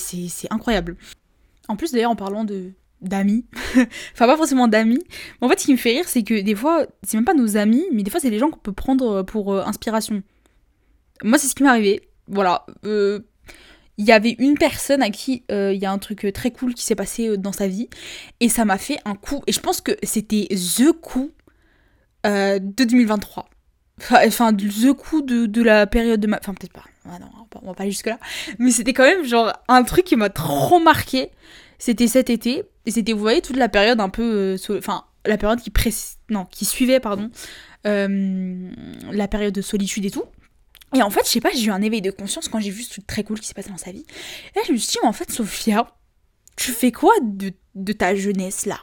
incroyable. En plus, d'ailleurs, en parlant de d'amis, enfin pas forcément d'amis, en fait, ce qui me fait rire, c'est que des fois, c'est même pas nos amis, mais des fois, c'est des gens qu'on peut prendre pour euh, inspiration. Moi, c'est ce qui m'est arrivé. Voilà. Il y avait une personne à qui euh, il y a un truc euh, très cool qui s'est passé euh, dans sa vie. Et ça m'a fait un coup. Et je pense que c'était the coup de 2023 enfin the coup de, la période de ma enfin peut-être pas. Ah non, on va pas aller jusque là mais c'était quand même genre un truc qui m'a trop marqué. C'était cet été. Et c'était vous voyez toute la période un peu enfin la période qui pré non qui suivait pardon la période de solitude et tout et en fait, je sais pas, j'ai eu un éveil de conscience quand j'ai vu ce truc très cool qui s'est passé dans sa vie. Et je me dit, en fait, Sophia, tu fais quoi de, ta jeunesse là?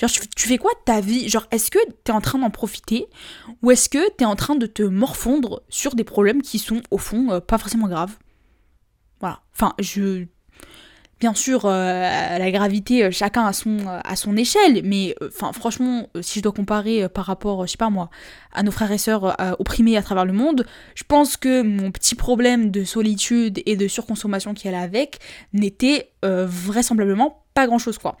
Genre, tu, fais quoi de ta vie? Genre, est-ce que t'es en train d'en profiter? Ou est-ce que t'es en train de te morfondre sur des problèmes qui sont, au fond, euh, pas forcément graves? Voilà. Enfin, je. Bien sûr, la gravité, chacun à son, à son échelle, mais franchement, si je dois comparer par rapport, je sais pas moi, à nos frères et sœurs opprimés à travers le monde, je pense que mon petit problème de solitude et de surconsommation qui allait avec n'était vraisemblablement pas grand chose quoi.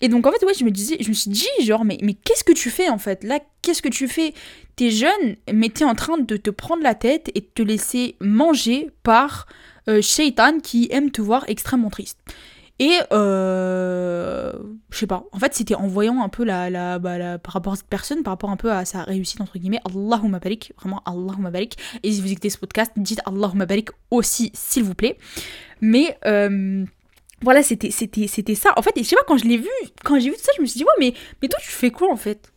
Et donc en fait, ouais, je me disais, je me suis dit, genre, mais, mais qu'est-ce que tu fais en fait? Là, qu'est-ce que tu fais? T'es jeune, mais t'es en train de te prendre la tête et de te laisser manger par euh, Shaitan qui aime te voir extrêmement triste. Et euh, je sais pas, en fait c'était en voyant un peu la, bah, la, par rapport à cette personne, par rapport un peu à sa réussite entre guillemets, Allahumma barik, vraiment Allahumma barik. Et si vous écoutez ce podcast, dites Allahumma barik aussi s'il vous plaît. Mais euh, voilà, c'était, c'était, c'était ça. En fait, je sais pas, quand je l'ai vu, quand j'ai vu tout ça, je me suis dit, ouais, mais, mais toi, tu fais quoi en fait?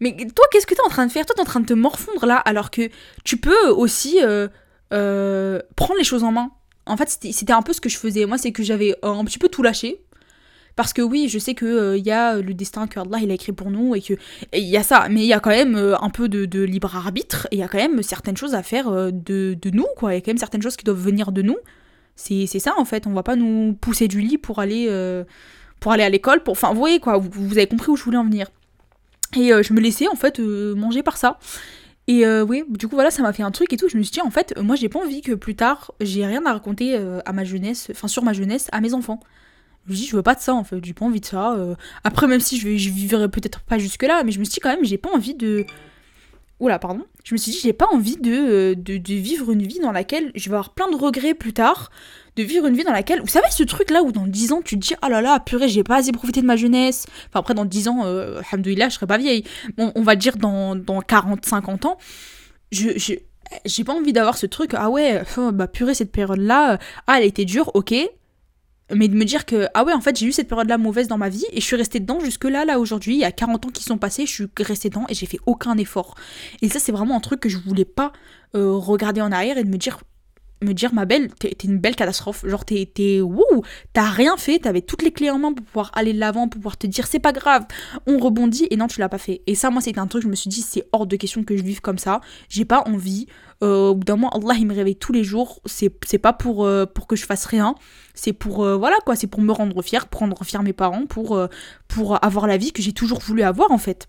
Mais toi, qu'est-ce que t'es en train de faire? Toi, t'es en train de te morfondre là, alors que tu peux aussi euh, euh, prendre les choses en main. En fait, c'était, un peu ce que je faisais. Moi, c'est que j'avais un petit peu tout lâché. Parce que oui, je sais qu'il euh, y a le destin que Allah il a écrit pour nous et que il y a ça, mais il y a quand même un peu de, libre arbitre et il y a quand même certaines choses à faire de, de, nous, quoi. Il y a quand même certaines choses qui doivent venir de nous. C'est ça en fait, on va pas nous pousser du lit pour aller, euh, pour aller à l'école. Pour... Enfin, vous voyez quoi, vous, avez compris où je voulais en venir. Et euh, je me laissais en fait euh, manger par ça. Et oui, du coup voilà, ça m'a fait un truc et tout. Je me suis dit en fait, moi j'ai pas envie que plus tard j'ai rien à raconter à ma jeunesse, enfin sur ma jeunesse, à mes enfants. Je me dis, je veux pas de ça en fait, j'ai pas envie de ça. Après, même si je, je vivrai peut-être pas jusque-là, mais je me suis dit quand même, j'ai pas envie de, Oula, pardon. Je me suis dit, j'ai pas envie euh, de, de, vivre une vie dans laquelle je vais avoir plein de regrets plus tard. De vivre une vie dans laquelle. Vous savez, ce truc-là où dans 10 ans, tu te dis, oh là là, purée, j'ai pas assez profité de ma jeunesse. Enfin, après, dans 10 ans, euh, je serai pas vieille. Bon, on va dire dans, dans 40, 50 ans. Je. j'ai pas envie d'avoir ce truc, ah ouais, bah purée, cette période-là, ah, elle été dure, ok, mais de me dire que ah ouais en fait j'ai eu cette période là mauvaise dans ma vie et je suis restée dedans jusque là là aujourd'hui il y a 40 ans qui sont passés je suis restée dedans et j'ai fait aucun effort. Et ça c'est vraiment un truc que je voulais pas euh, regarder en arrière et de me dire me dire ma belle t'es une belle catastrophe. Genre t'es t'es wouh t'as rien fait t'avais toutes les clés en main pour pouvoir aller de l'avant pour pouvoir te dire c'est pas grave on rebondit. Et non tu l'as pas fait. Et ça moi c'était un truc je me suis dit c'est hors de question que je vive comme ça. J'ai pas envie euh, au bout d'un moment Allah il me réveille tous les jours. C'est pas pour euh, pour que je fasse rien. C'est pour euh, voilà quoi. C'est pour me rendre fière pour rendre fier mes parents pour pour avoir la vie que j'ai toujours voulu avoir en fait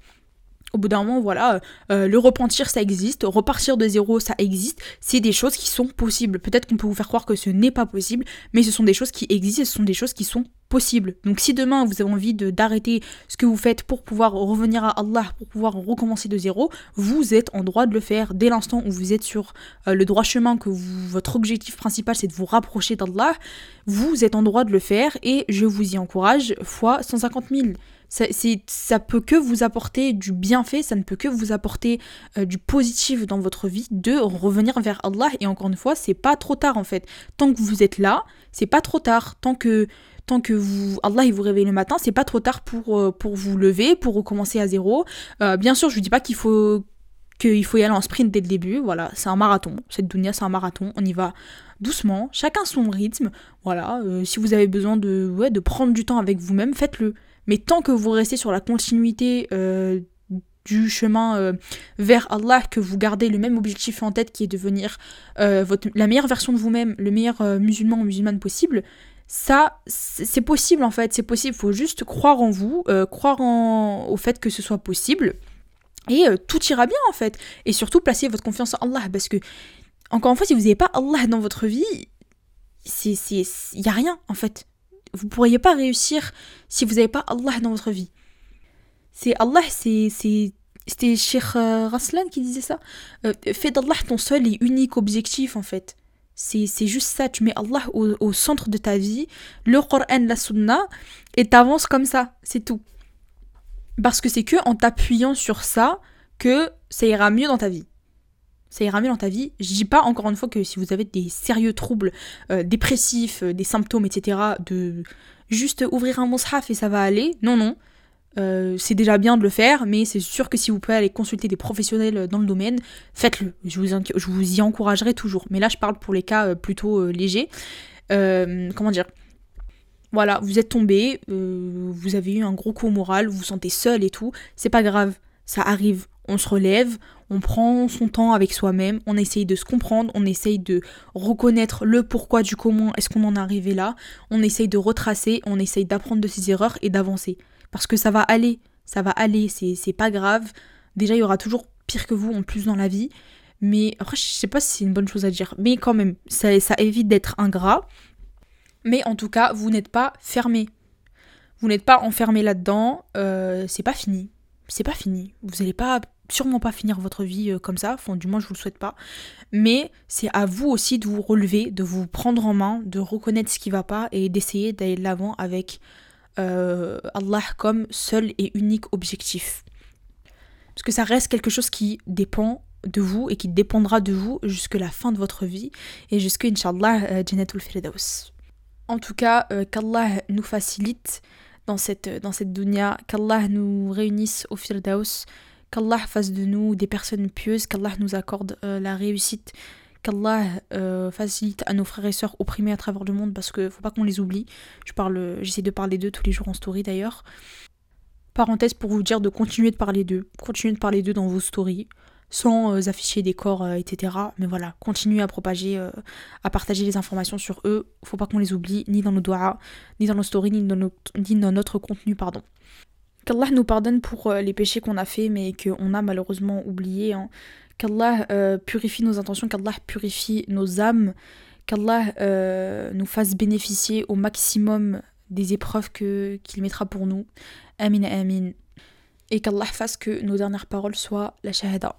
au bout d'un moment, voilà, euh, le repentir, ça existe, repartir de zéro, ça existe, c'est des choses qui sont possibles. Peut-être qu'on peut vous faire croire que ce n'est pas possible, mais ce sont des choses qui existent, ce sont des choses qui sont possibles. Donc si demain vous avez envie d'arrêter ce que vous faites pour pouvoir revenir à Allah, pour pouvoir recommencer de zéro, vous êtes en droit de le faire dès l'instant où vous êtes sur euh, le droit chemin, que votre objectif principal c'est de vous rapprocher d'Allah, vous êtes en droit de le faire et je vous y encourage fois 150 000 ça, ça peut que vous apporter du bienfait, ça ne peut que vous apporter euh, du positif dans votre vie de revenir vers Allah. Et encore une fois, c'est pas trop tard en fait. Tant que vous êtes là, c'est pas trop tard. Tant que tant que vous Allah il vous réveille le matin, c'est pas trop tard pour euh, pour vous lever, pour recommencer à zéro. Euh, bien sûr, je dis pas qu'il faut qu'il faut y aller en sprint dès le début. Voilà, c'est un marathon. Cette dunya, c'est un marathon. On y va doucement, chacun son rythme. Voilà, si vous avez besoin de, ouais, de prendre du temps avec vous-même, faites-le. Mais tant que vous restez sur la continuité euh, du chemin euh, vers Allah, que vous gardez le même objectif en tête qui est de devenir euh, la meilleure version de vous-même, le meilleur musulman ou musulmane possible, ça, c'est possible en fait, c'est possible. Il faut juste croire en vous, croire au fait que ce soit possible. Et tout ira bien en fait. Et surtout, placez votre confiance en Allah. Parce que, encore une fois, si vous n'avez pas Allah dans votre vie, il n'y a rien en fait. Vous pourriez pas réussir si vous n'avez pas Allah dans votre vie. C'est Allah, c'est c'était Sheikh euh, Raslan qui disait ça. Euh, fais d'Allah ton seul et unique objectif en fait. C'est juste ça, tu mets Allah au, centre de ta vie, le Coran, la Sunna, et t'avances comme ça, c'est tout. Parce que c'est que en t'appuyant sur ça que ça ira mieux dans ta vie ça ira mieux dans ta vie. Je dis pas encore une fois que si vous avez des sérieux troubles euh, dépressifs, euh, des symptômes, etc., de juste ouvrir un mushaf et ça va aller. Non, non. Euh, c'est déjà bien de le faire, mais c'est sûr que si vous pouvez aller consulter des professionnels dans le domaine, faites-le. Je vous, je vous y encouragerai toujours. Mais là, je parle pour les cas plutôt légers. comment dire? Voilà, vous êtes tombé, vous avez eu un gros coup moral, vous vous sentez seul et tout. C'est pas grave, ça arrive. On se relève, on prend son temps avec soi-même, on essaye de se comprendre, on essaye de reconnaître le pourquoi du comment est-ce qu'on en est arrivé là, on essaye de retracer, on essaye d'apprendre de ses erreurs et d'avancer. Parce que ça va aller, ça va aller, c'est pas grave. Déjà, il y aura toujours pire que vous en plus dans la vie. Mais après, je sais pas si c'est une bonne chose à dire. Mais quand même, ça, évite d'être ingrat. Mais en tout cas, vous n'êtes pas fermé. Vous n'êtes pas enfermé là-dedans. Euh, c'est pas fini. C'est pas fini. Vous n'allez pas sûrement pas finir votre vie euh, comme ça, du moins je vous le souhaite pas, mais c'est à vous aussi de vous relever, de vous prendre en main, de reconnaître ce qui va pas et d'essayer d'aller de l'avant avec euh, Allah comme seul et unique objectif. Parce que ça reste quelque chose qui dépend de vous et qui dépendra de vous jusqu'à la fin de votre vie et jusqu'à Inch'Allah euh, Janatul Firdaus. En tout cas, qu'Allah nous facilite dans cette, dans cette dunya, qu'Allah nous réunisse au Firdaus, qu'Allah fasse de nous des personnes pieuses, qu'Allah nous accorde euh, la réussite, qu'Allah euh, facilite à nos frères et sœurs opprimés à travers le monde parce que faut pas qu'on les oublie. Je parle, j'essaie de parler d'eux tous les jours en story d'ailleurs. Parenthèse pour vous dire de continuer de parler d'eux, continuer de parler d'eux dans vos stories, sans euh, afficher des corps, etc. Mais voilà, continuez à propager, à partager les informations sur eux. Faut pas qu'on les oublie, ni dans nos doigts, ni dans nos stories, ni dans, ni dans notre contenu, pardon. Qu'Allah nous pardonne pour euh, les péchés qu'on a faits mais qu'on a malheureusement oubliés. Hein. Qu'Allah euh, purifie nos intentions, qu'Allah purifie nos âmes, qu'Allah euh, nous fasse bénéficier au maximum des épreuves qu'il mettra pour nous. Amin, amin. Et qu'Allah fasse que nos dernières paroles soient la shahada.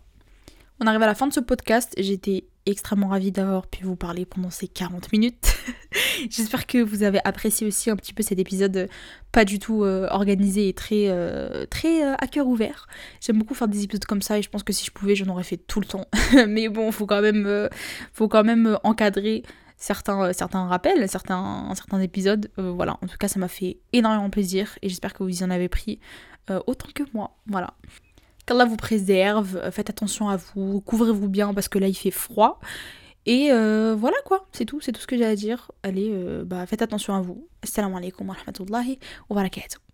On arrive à la fin de ce podcast. J'étais extrêmement ravie d'avoir pu vous parler pendant ces 40 minutes. J'espère que vous avez apprécié aussi un petit peu cet épisode euh, pas du tout euh, organisé et très, euh, très à cœur ouvert. J'aime beaucoup faire des épisodes comme ça et je pense que si je pouvais, j'en aurais fait tout le temps. Mais bon, faut quand même, faut quand même encadrer certains, certains rappels, certains, certains épisodes. voilà, en tout cas, ça m'a fait énormément plaisir et j'espère que vous y en avez pris autant que moi. Voilà. Qu'Allah vous préserve, faites attention à vous, couvrez-vous bien parce que là il fait froid. Et euh, voilà quoi, c'est tout, c'est tout ce que j'ai à dire. Allez, euh, bah, faites attention à vous. Assalamu alaikum wa rahmatullahi wa barakatuh.